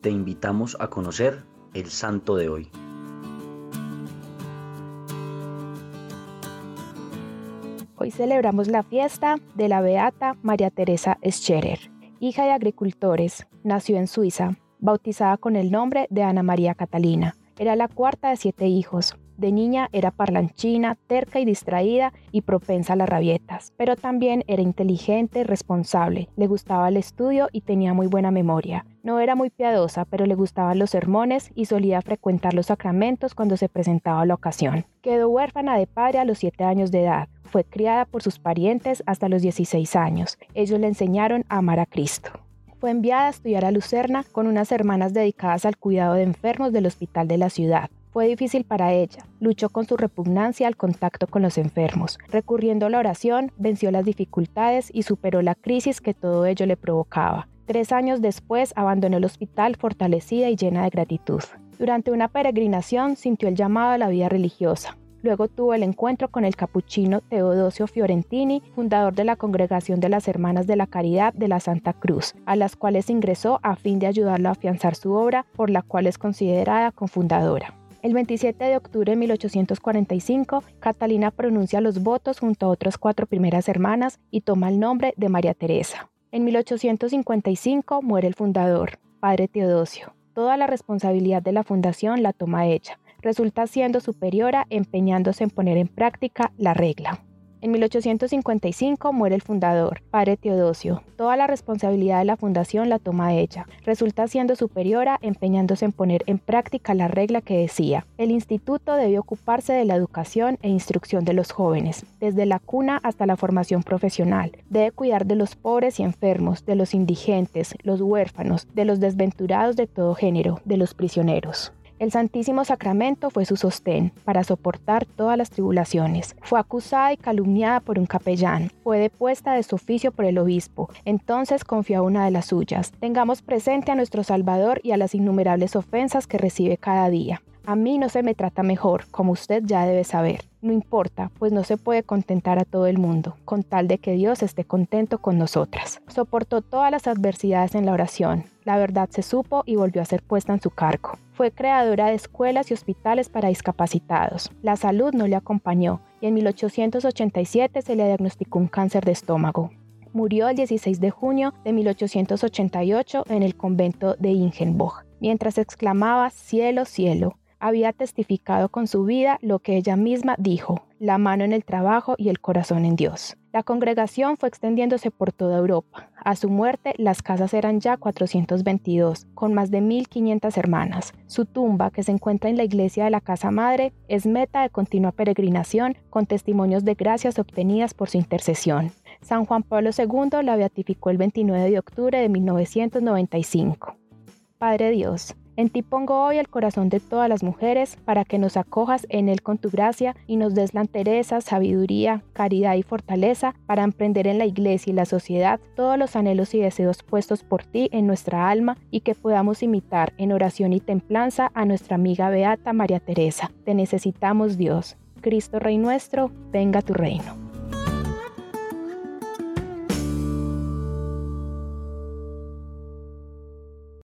te invitamos a conocer el santo de hoy. Hoy celebramos la fiesta de la Beata María Teresa Scherer, hija de agricultores, nació en Suiza, bautizada con el nombre de Ana María Catalina. Era la cuarta de siete hijos. De niña era parlanchina, terca y distraída y propensa a las rabietas, pero también era inteligente, responsable, le gustaba el estudio y tenía muy buena memoria. No era muy piadosa, pero le gustaban los sermones y solía frecuentar los sacramentos cuando se presentaba la ocasión. Quedó huérfana de padre a los siete años de edad. Fue criada por sus parientes hasta los 16 años. Ellos le enseñaron a amar a Cristo fue enviada a estudiar a Lucerna con unas hermanas dedicadas al cuidado de enfermos del hospital de la ciudad. Fue difícil para ella, luchó con su repugnancia al contacto con los enfermos. Recurriendo a la oración, venció las dificultades y superó la crisis que todo ello le provocaba. Tres años después abandonó el hospital fortalecida y llena de gratitud. Durante una peregrinación sintió el llamado a la vida religiosa. Luego tuvo el encuentro con el capuchino Teodosio Fiorentini, fundador de la Congregación de las Hermanas de la Caridad de la Santa Cruz, a las cuales ingresó a fin de ayudarlo a afianzar su obra, por la cual es considerada confundadora. El 27 de octubre de 1845, Catalina pronuncia los votos junto a otras cuatro primeras hermanas y toma el nombre de María Teresa. En 1855 muere el fundador, Padre Teodosio. Toda la responsabilidad de la fundación la toma ella resulta siendo superiora empeñándose en poner en práctica la regla. En 1855 muere el fundador, padre Teodosio. Toda la responsabilidad de la fundación la toma ella. Resulta siendo superiora empeñándose en poner en práctica la regla que decía, el instituto debe ocuparse de la educación e instrucción de los jóvenes, desde la cuna hasta la formación profesional. Debe cuidar de los pobres y enfermos, de los indigentes, los huérfanos, de los desventurados de todo género, de los prisioneros. El Santísimo Sacramento fue su sostén para soportar todas las tribulaciones. Fue acusada y calumniada por un capellán. Fue depuesta de su oficio por el obispo. Entonces confió una de las suyas. Tengamos presente a nuestro Salvador y a las innumerables ofensas que recibe cada día. A mí no se me trata mejor, como usted ya debe saber. No importa, pues no se puede contentar a todo el mundo, con tal de que Dios esté contento con nosotras. Soportó todas las adversidades en la oración. La verdad se supo y volvió a ser puesta en su cargo. Fue creadora de escuelas y hospitales para discapacitados. La salud no le acompañó y en 1887 se le diagnosticó un cáncer de estómago. Murió el 16 de junio de 1888 en el convento de Ingenboch, mientras exclamaba cielo, cielo, había testificado con su vida lo que ella misma dijo, la mano en el trabajo y el corazón en Dios. La congregación fue extendiéndose por toda Europa. A su muerte, las casas eran ya 422, con más de 1.500 hermanas. Su tumba, que se encuentra en la iglesia de la Casa Madre, es meta de continua peregrinación, con testimonios de gracias obtenidas por su intercesión. San Juan Pablo II la beatificó el 29 de octubre de 1995. Padre Dios, en ti pongo hoy el corazón de todas las mujeres para que nos acojas en él con tu gracia y nos des la entereza, sabiduría, caridad y fortaleza para emprender en la iglesia y la sociedad todos los anhelos y deseos puestos por ti en nuestra alma y que podamos imitar en oración y templanza a nuestra amiga Beata María Teresa. Te necesitamos Dios. Cristo Rey nuestro, venga tu reino.